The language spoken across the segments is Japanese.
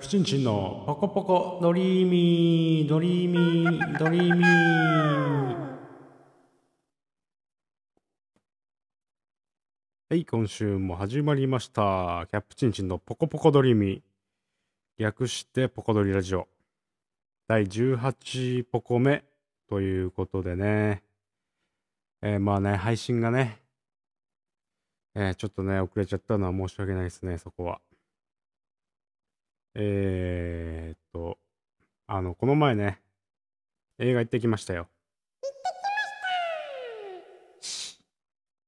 キャプチンチンのポコポコドリーミードリーミードリーミーはい今週も始まりましたキャプチンチンのポコポコドリーミー略してポコドリラジオ第18ポコ目ということでねえー、まあね配信がねえー、ちょっとね遅れちゃったのは申し訳ないですねそこはえー、っと、あの、この前ね、映画行ってきましたよ。行ってきました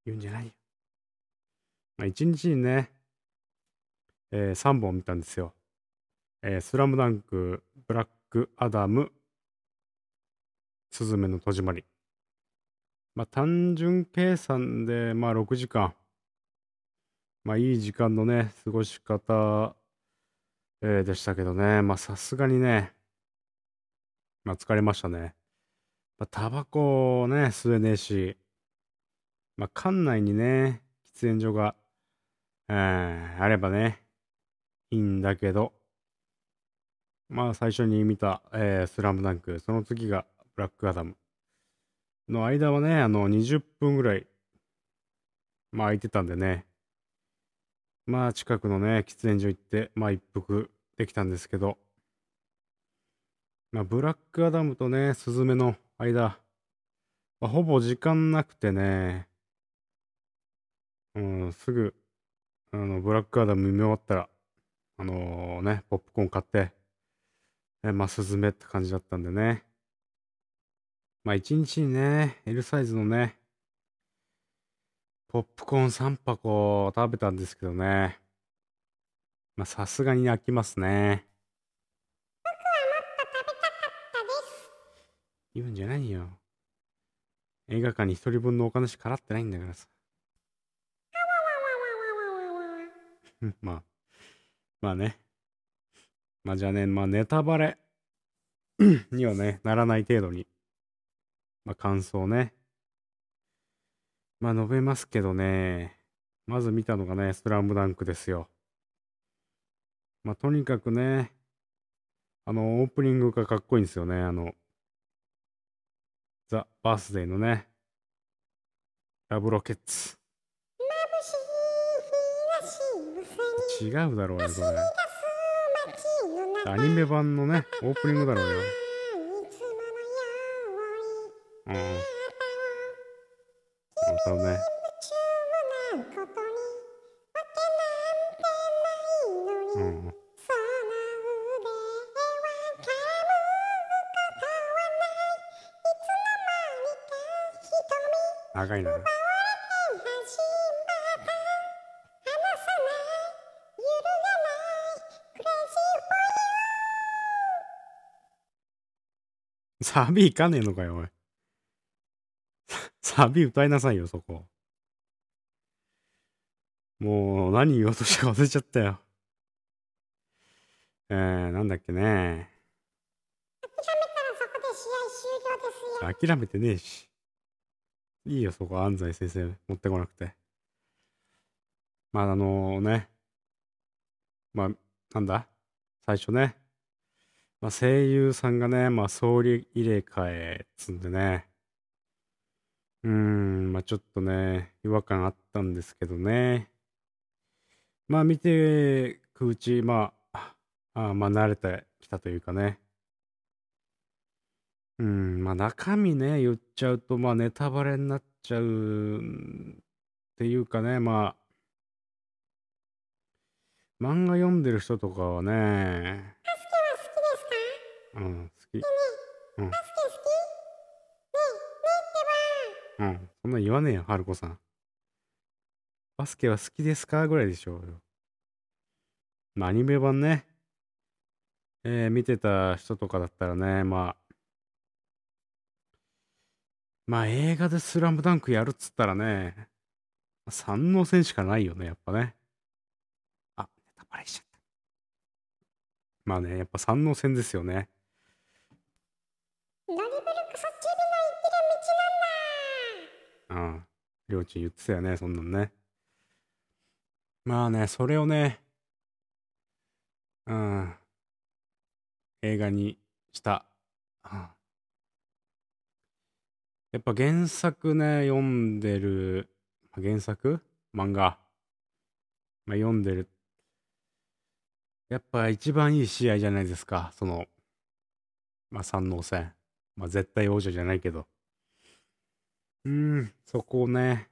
言うんじゃないよ。まあ、一日にね、えー、3本見たんですよ。えー、スラムダンク、ブラックアダム、スズメの戸締まり。まあ、単純計算で、まあ、6時間。まあ、いい時間のね、過ごし方えー、でしたけどね、まあさすがにね、まあ疲れましたね。まあ、タバコをね、吸えねえし、まあ館内にね、喫煙所が、えー、あればね、いいんだけど、まあ最初に見た、えー、スラムダンク、その次がブラックアダム。の間はね、あの20分ぐらい、まあ空いてたんでね、まあ近くのね、喫煙所行って、まあ一服できたんですけど、まあブラックアダムとね、スズメの間、まあ、ほぼ時間なくてね、うん、すぐ、あの、ブラックアダム見終わったら、あのー、ね、ポップコーン買って、えまあ、スズメって感じだったんでね。まあ、一日にね、L サイズのね、ポップコーン3箱食べたんですけどね。まあ、さすがに飽きますね。僕はもっと食べたかったです。言うんじゃないよ。映画館に一人分のお金しか払ってないんだからさ。まあ、まあね。まあじゃあね、まあネタバレにはね、ならない程度に、まあ感想ね、まあ述べますけどね、まず見たのがね、スラムダンクですよ。まあとにかくね、あの、オープニングがかっこいいんですよね。あの、ザ・バースデーのね、ラブロケッツ。違うだろうね、これ。アニメ版のね、オープニングだろうよ。うん。そうね。うん。長いな。サビいかねえのかよ、おい。サビ歌いなさいよ、そこ。もう、何言おうとしたか忘れちゃったよ。えー、なんだっけね。諦めたらそこで試合終了ですよ。諦めてねえし。いいよ、そこ、安西先生、持ってこなくて。まあ、あのね。まあ、なんだ？最初ね。まあ、声優さんがね、まあ、総理入れ替えつんでね。うーん、まあちょっとね、違和感あったんですけどね。まあ見てくうち、まあ、あまあ慣れてきたというかね。うん、まあ中身ね、言っちゃうと、まあネタバレになっちゃうっていうかね、まあ、漫画読んでる人とかはね、うん、好き。ねうん。バスケ好きねうん。そんな言わねえよ、春子さん。バスケは好きですかぐらいでしょうよ。まあ、アニメ版ね。えー、見てた人とかだったらね、まあ、まあ映画でスラムダンクやるっつったらね、三能戦しかないよね、やっぱね。あ、ネタバレしちゃった。まあね、やっぱ三能戦ですよね。ドリブルうん。りょうちん言ってたよね、そんなんね。まあね、それをね、うん。映画にした。やっぱ原作ね、読んでる、原作？漫画、まあ、読んでる。やっぱ一番いい試合じゃないですか。その、まあ三能戦。まあ絶対王者じゃないけど。うん、そこね、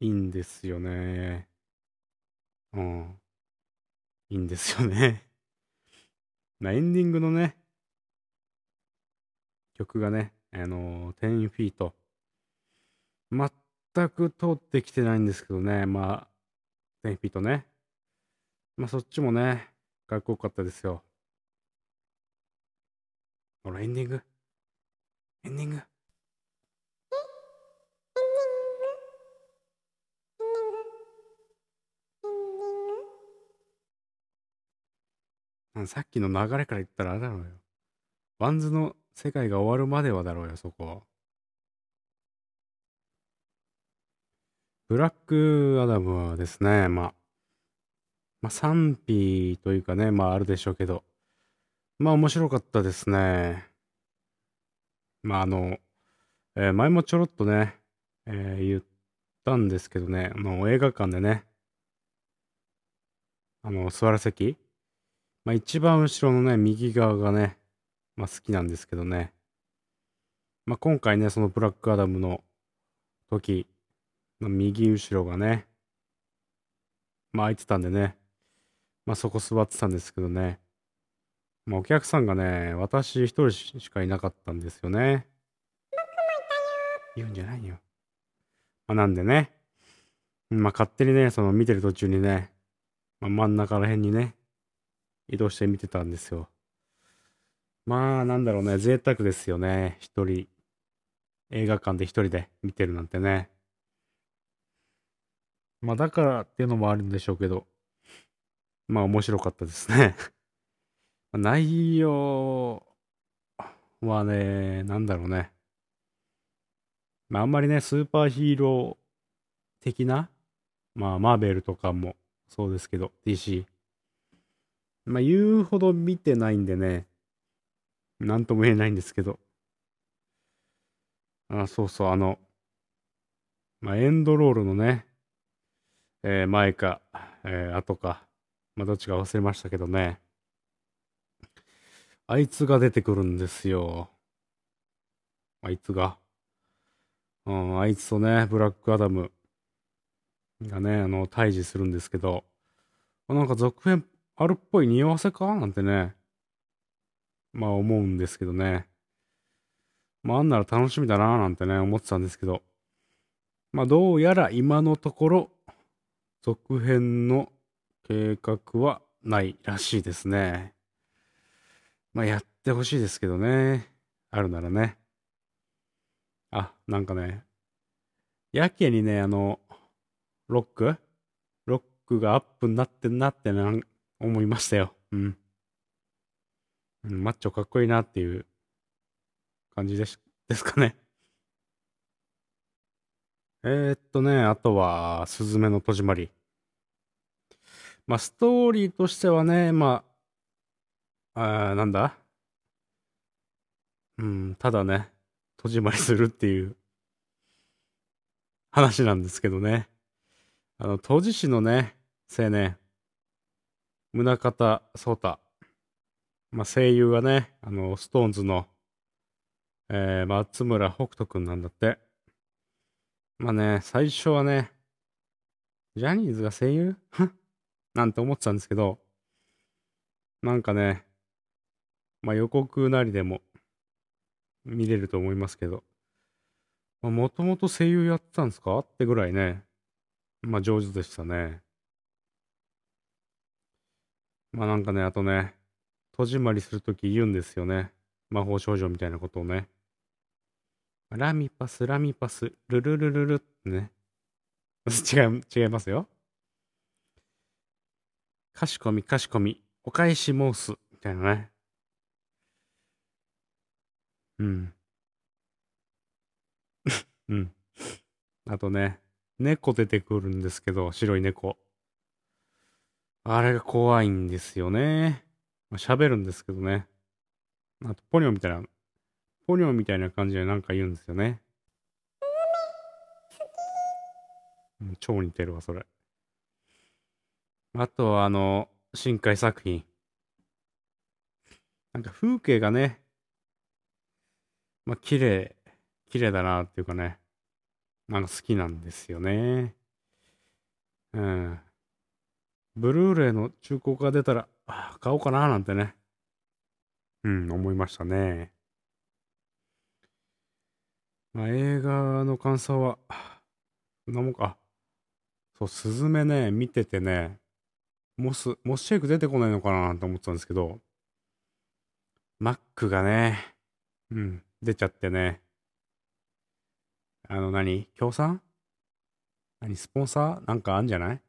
いいんですよね。うん。いいんですよね。まエンディングのね、曲がね、あのー、10フィート。全く通ってきてないんですけどね、まあ、10フィートね。まあそっちもね、かっこよかったですよ。ほら、エンディング。エンディング。うんさっきの流れから言ったらあれだろうよ。 WANDS の世界が終わるまではだろうよ、そこ。ブラックアダムはですね、まあ、まあ賛否というかね、まああるでしょうけど、まあ面白かったですね。まああの、えー前もちょろっとね、えー言ったんですけどね、あの映画館でね、あの座る席、まあ一番後ろのね、右側がね、まあ好きなんですけどね。まあ今回ね、そのブラックアダムの時、まあ右後ろがね、まあ空いてたんでね、まあそこ座ってたんですけどね。まあお客さんがね、私一人しかいなかったんですよね。言うんじゃないよ。まあなんでね、まあ勝手にね、その見てる途中にね、まあ、真ん中ら辺にね、移動して見てたんですよ。まあ、なんだろうね、贅沢ですよね。一人、映画館で一人で見てるなんてね。まあ、だからっていうのもあるんでしょうけど、まあ、面白かったですね。内容はね、なんだろうね。まあ、あんまりね、スーパーヒーロー的な、まあ、マーベルとかもそうですけど、DC。まあ、言うほど見てないんでね、なんとも言えないんですけど。あ、そうそう、あの、まあ、エンドロールのね、えー前か、えー後か、まあ、どっちか忘れましたけどね。あいつが出てくるんですよ。あいつが。うん、あいつとね、ブラックアダムがね、あの、対峙するんですけど、なんか続編あるっぽい匂わせかなんてね、まあ思うんですけどね。まああんなら楽しみだななんてね、思ってたんですけど、まあどうやら今のところ、続編の計画はないらしいですね。まあやってほしいですけどね。あるならね。あ、なんかね、やけにね、あの、ロック？ロックがアップになってんなってなん思いましたよ。うん。マッチョかっこいいなっていう感じですですかね。えー、っとね、あとは、すずめの戸締まり。まあ、ストーリーとしてはね、まあ、あなんだ？うん、ただね、戸締まりするっていう話なんですけどね。あの、当時市のね、青年、宗像壮太。まあ、声優がね、あの、ストーンズの、えー、松村北斗くんなんだって。まあね、最初はね、ジャニーズが声優？なんて思ってたんですけど、なんかね、まあ予告なりでも見れると思いますけど、もともと声優やってたんですか？ってぐらいね、まあ上手でしたね。まあなんかね、あとね、戸締まりするとき言うんですよね。魔法少女みたいなことをね。ラミパス、ラミパス、ルルルルルってね。違う、違いますよ。かしこみ、かしこみ、お返し申す、みたいなね。うん。うん。あとね、猫出てくるんですけど、白い猫。あれが怖いんですよね。まあ喋るんですけどね。あと、ポニョみたいな、ポニョみたいな感じでなんか言うんですよね。うん超似てるわ、それ。あとは、あの、深海作品。なんか風景がね、まあ、綺麗、綺麗だなっていうかね、なんか好きなんですよね。うん。ブルーレイの中古が出たら、あ買おうかななんてね。うん、思いましたね。まあ、映画の感想は、こんなもんか。そう、スズメね、見ててね、モス、モスシェイク出てこないのかなと思ってたんですけど、マックがね、うん、出ちゃってね。あの何、協賛？何？スポンサー？なんかあんじゃない？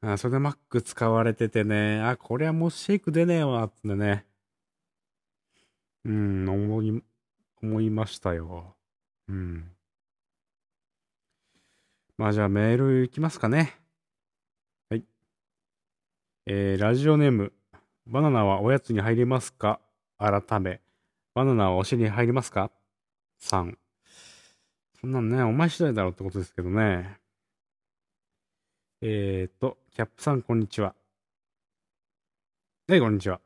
あそれでマック使われててね、あ、これはモスシェイク出ねえわ、ってね。うん、思い、思いましたよ。うん。まあじゃあメールいきますかね。はい。えー、ラジオネーム、バナナはおやつに入りますか？改め、バナナはお尻に入りますか ?3。そんなんね、お前次第だろってことですけどね。えーと、キャップさんこんにちは。はい、こんにちは。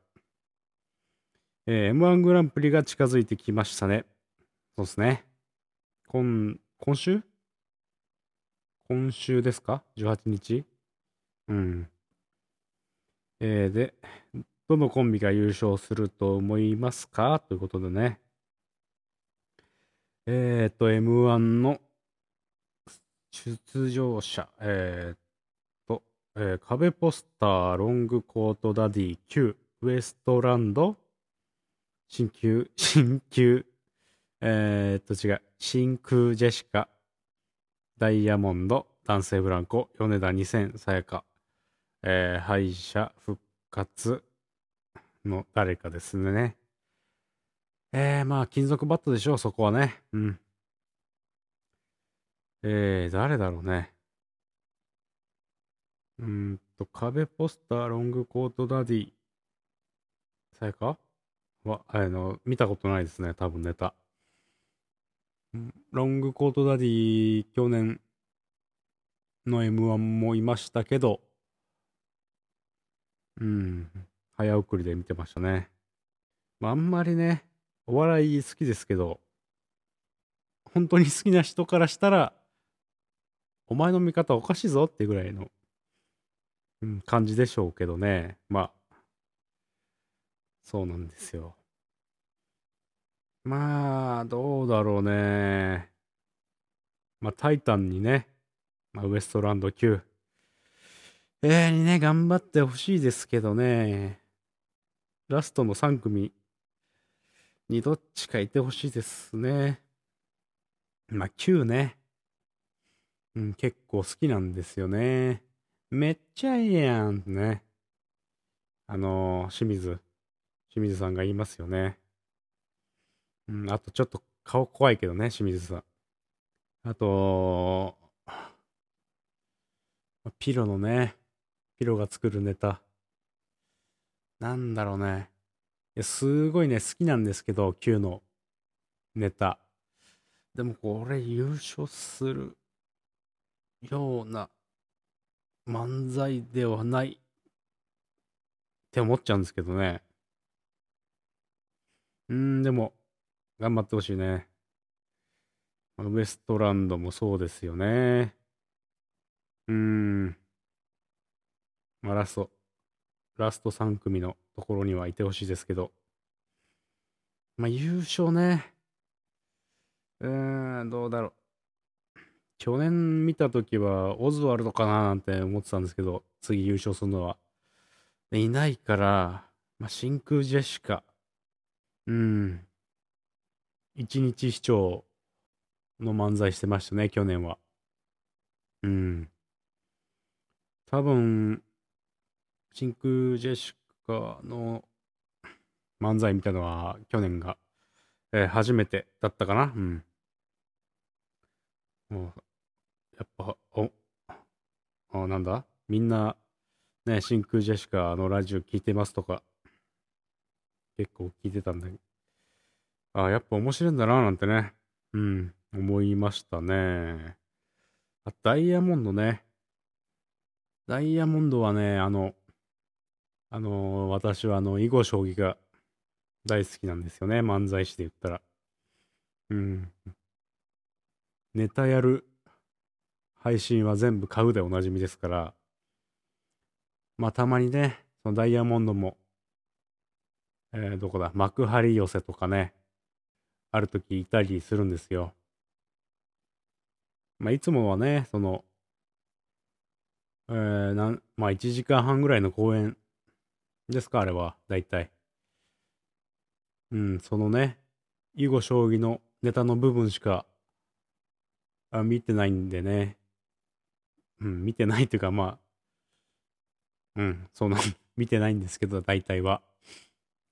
えー M1 グランプリが近づいてきましたね。そうですね。今、今週？今週ですか ?18 日？うん。えーで、どのコンビが優勝すると思いますか？ということでね。えっ、と、M1 の出場者、えっ、と、えー壁ポスター、ロングコートダディ Q、ウエストランド、新旧、新旧、えっ、と違う、真空ジェシカ、ダイヤモンド、男性ブランコ、米田2000、さやか、えー敗者復活の誰かですね。えー、まあ、金属バットでしょう、そこはね。うん。えー、誰だろうね。うんと、壁ポスター、ロングコートダディ、さやか？は、あの、見たことないですね、多分ネタ。ロングコートダディ、去年の M1 もいましたけど、うん、早送りで見てましたね。まあ、あんまりね、お笑い好きですけど、本当に好きな人からしたら、お前の見方おかしいぞってぐらいの、感じでしょうけどね。まあ、そうなんですよ。まあ、どうだろうね。まあ、タイタンにね、まあ、ウエストランド級、えー、にね、頑張ってほしいですけどね。ラストの3組にどっちかいてほしいですね。まあ、9ね。うん、結構好きなんですよね。めっちゃいいやんね。あのー清水、清水さんが言いますよね。うん、あとちょっと顔怖いけどね、清水さん。あと、ピロのね、ピロが作るネタ。なんだろうね。いやすごいね、好きなんですけど、Q のネタ。でもこれ優勝するような漫才ではないって思っちゃうんですけどね。うーん、でも、頑張ってほしいね。ウエストランドもそうですよね。うーん。まあ、ラスト、ラスト3組のところにはいてほしいですけど。まあ、優勝ね。うーん、どうだろう。去年見たときは、オズワルドかななんて思ってたんですけど、次優勝するのは。いないから、まあ、真空ジェシカ。うん。一日視聴の漫才してましたね、去年は。うん。多分、真空ジェシカの漫才見たのは去年が、えー初めてだったかな。うん。もうやっぱ、お、あ、なんだ？みんな、ね、真空ジェシカのラジオ聞いてますとか、結構聞いてたんだけど、ああ、やっぱ面白いんだな、なんてね、うん、思いましたね。あ、ダイヤモンドね。ダイヤモンドはね、あの、あの私はあの、囲碁将棋が大好きなんですよね。漫才師で言ったら。うん。ネタやる配信は全部買うでおなじみですから、まあたまにね、そのダイヤモンドも、えー、どこだ、幕張寄せとかね、ある時いたりするんですよ。まあいつもはね、その、えー、なん、まあ1時間半ぐらいの公演ですか、あれは、だいたい。うん、そのね、囲碁将棋のネタの部分しかあ見てないんでね。うん、見てないというか、まあ、うん、その 見てないんですけど、大体は。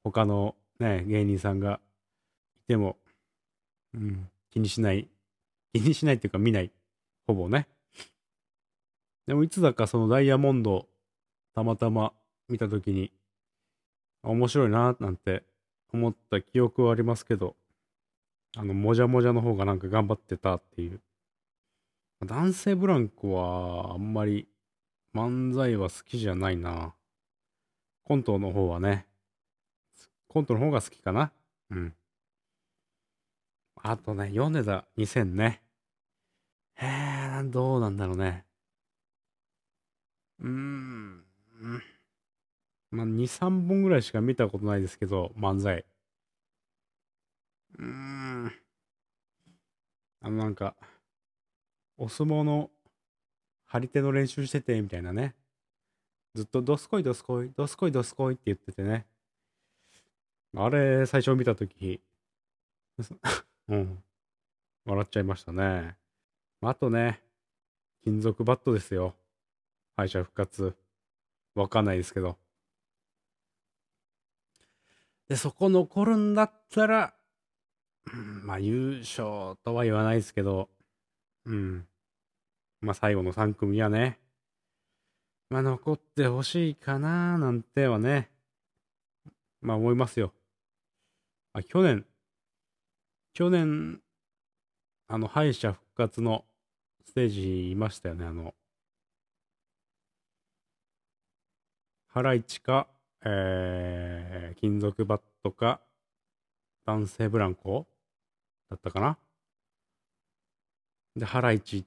他のね、芸人さんがいても、うん、気にしない。気にしないっていうか見ない。ほぼね。でもいつだかそのダイヤモンド、たまたま見たときに、面白いな、なんて思った記憶はありますけど、あの、もじゃもじゃの方がなんか頑張ってたっていう男性ブランコはあんまり漫才は好きじゃないな。コントの方はね。コントの方が好きかな。うん。あとね、米田2000ね。へえ、どうなんだろうね。うーん。まあ、2、3本ぐらいしか見たことないですけど、漫才。うーん。あの、なんか、お相撲の張り手の練習してて、みたいなね。ずっとドスコイドスコイ、ドスコイドスコイって言っててね。あれ、最初見たとき、うん。笑っちゃいましたね。あとね、金属バットですよ。敗者復活。わかんないですけど。で、そこ残るんだったら、まあ優勝とは言わないですけど、うん。まあ最後の3組はね、まあ残ってほしいかななんてはね、まあ思いますよ。あ、去年、去年、あの敗者復活のステージいましたよね、あの、ハライチか、えー、金属バットか、男性ブランコだったかな。で、ハライチ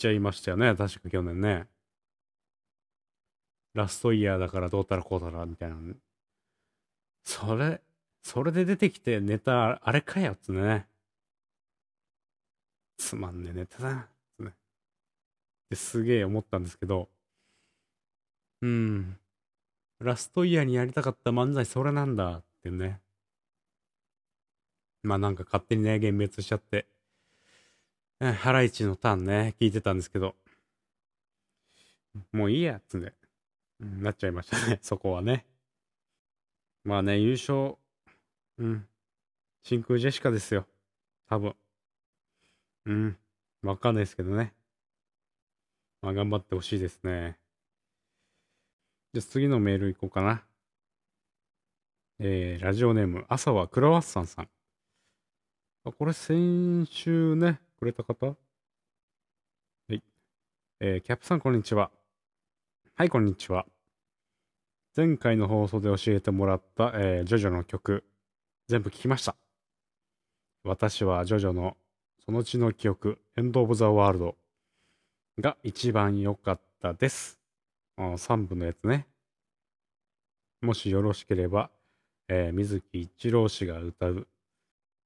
ちゃいましたよね。確か去年ね。ラストイヤーだからどうたらこうたらみたいな。それ、それで出てきてネタ、あれかよっつね。つまんねえネタだ。つね。ですげえ思ったんですけど。うん。ラストイヤーにやりたかった漫才それなんだってね。まあなんか勝手にね、幻滅しちゃって。ハライチのターンね、聞いてたんですけど、もういいやつんで、うん、なっちゃいましたね、そこはね。まあね、優勝、うん、真空ジェシカですよ。多分。うん、わかんないですけどね。まあ頑張ってほしいですね。じゃあ次のメールいこうかな。えー、ラジオネーム、朝はクラワッサンさん。あ、これ先週ね、くれた方？はい。えー、キャップさん、こんにちは。はい、こんにちは。前回の放送で教えてもらった、えー、ジョジョの曲、全部聞きました。私はジョジョのその血の記憶、エンド・オブ・ザ・ワールドが一番良かったです。3部のやつね。もしよろしければ、えー、水木一郎氏が歌う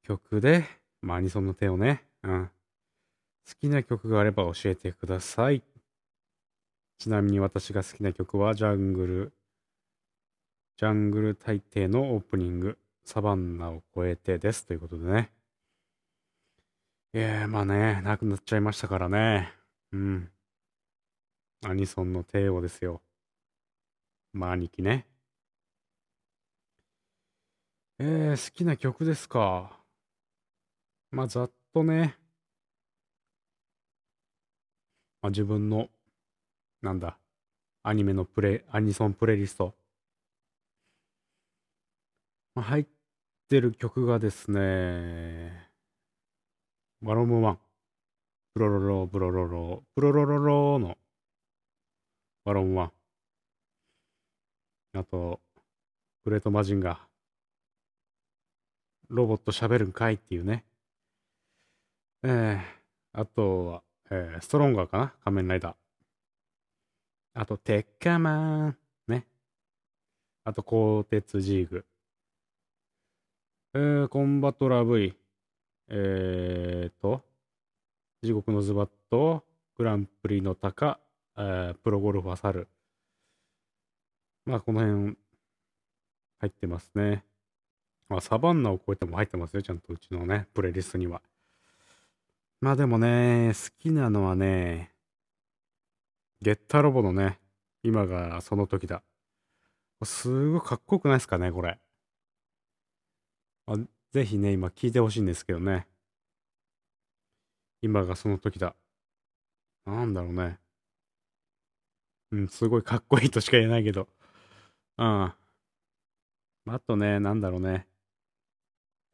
曲で、まあ、アニソンの手をね、うん、好きな曲があれば教えてください。ちなみに私が好きな曲はジャングル、ジャングル大帝のオープニング、サバンナを越えてです。ということでね。いやまあね、なくなっちゃいましたからね。うん。アニソンの帝王ですよ。まあ兄貴ね。えー、好きな曲ですか？まあざっとね、まあ、自分の、なんだ、アニメのプレイ、アニソンプレイリスト。まあ、入ってる曲がですね、バロムワン、プロロロ、プロロロ、プロロロロのバロムワン。あと、グレートマジンガー。ロボット喋るんかいっていうね。えー、あとは、えー、ストロンガーかな？仮面ライダー。あと、テッカマン。ね。あと、鋼鉄ジーグ。えー、コンバトラ V。えーと、地獄のズバット、グランプリの鷹、えー、プロゴルファーサル。まあ、この辺、入ってますね。まあ、サバンナを超えても入ってますよ、ちゃんとうちのね、プレイリストには。まあでもね、好きなのはね、ゲッターロボのね、今がその時だ。すごいかっこよくないですかね、これ。あぜひね、今聞いてほしいんですけどね。今がその時だ。なんだろうね。うん、すごいかっこいいとしか言えないけど。うん。あとね、なんだろうね。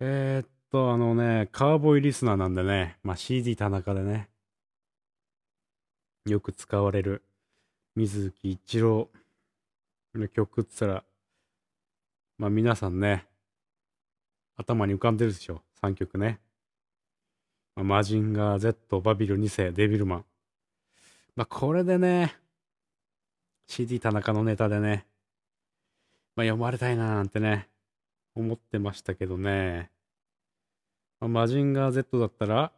えー、っと、あのね、カーボーイリスナーなんでね、まあ、CD 田中でね、よく使われる水木一郎の曲っつったら、まあ皆さんね、頭に浮かんでるでしょ、3曲ね。まあ、マジンガー Z、バビル2世、デビルマン。まあこれでね、CD 田中のネタでね、まあ、読まれたいななんてね、思ってましたけどね。まあ、マジンガー Z だったら、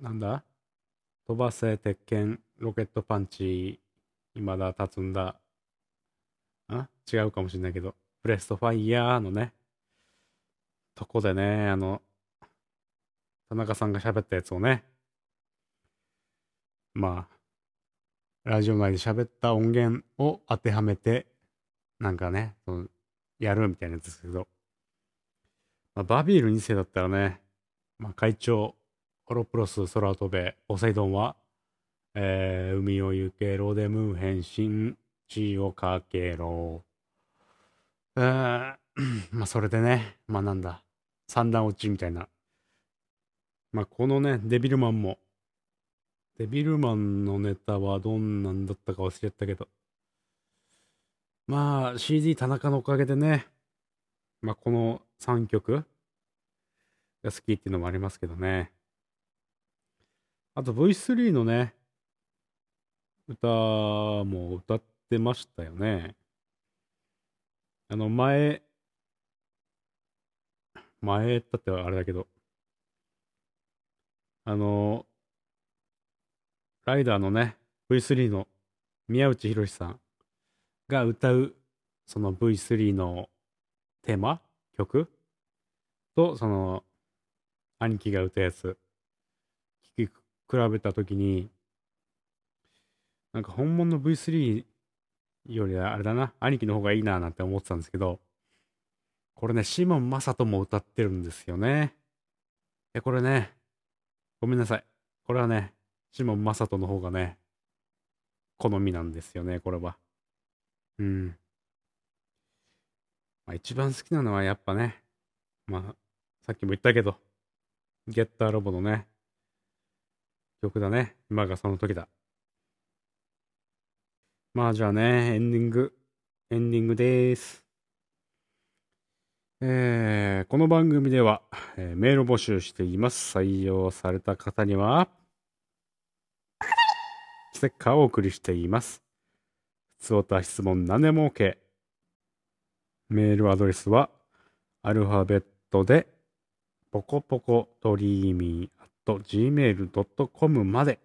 なんだ？飛ばせ、鉄拳、ロケットパンチ、今だ、立つんだ。あ？違うかもしれないけど、プレストファイヤーのね、とこでね、あの、田中さんが喋ったやつをね、まあ、ラジオ内で喋った音源を当てはめて、なんかね、そのやるみたいなやつですけど、まあ、バビール2世だったらね、まあ、会長、オロプロス、空飛べ、ポセイドンは、えー、海を行け、ロデムー変身、地をかけろ。えー、まあそれでね、まあなんだ、三段落ちみたいな。まあこのね、デビルマンも、デビルマンのネタはどんなんだったか忘れちゃったけど。まあ CD 田中のおかげでね、まあこの3曲が好きっていうのもありますけどね。あと V3 のね、歌も歌ってましたよね。あの前、前だってあれだけど、あの、ライダーのね、V3 の宮内博さんが歌う、その V3 のテーマ？曲？と、その、兄貴が歌うやつ、聞き比べたときに、なんか本物の V3 よりはあれだな、兄貴の方がいいななんて思ってたんですけど、これね、シモン・マサトも歌ってるんですよね。え、これね、ごめんなさい。これはね、シモン・マサトの方がね、好みなんですよね、これは。うん。まあ、一番好きなのはやっぱね、まあ、さっきも言ったけど、ゲッターロボのね、曲だね。今がその時だ。まあじゃあね、エンディング、エンディングです。えー、この番組では、えー、メール募集しています。採用された方には、ステッカーをお送りしています。普通歌質問何でも OK。メールアドレスは、アルファベットで、ポコポコドリーミー at gmail.com まで、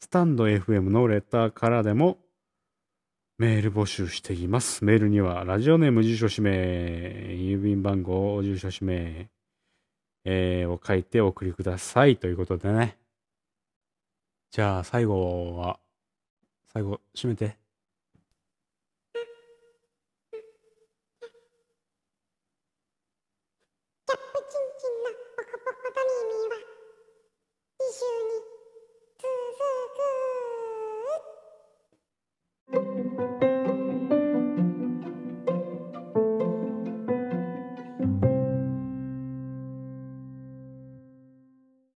スタンド FM のレターからでもメール募集しています。メールには、ラジオネーム、住所、氏名、郵便番号、住所、氏名、えー、を書いてお送りください。ということでね。じゃあ、最後は、最後、締めて。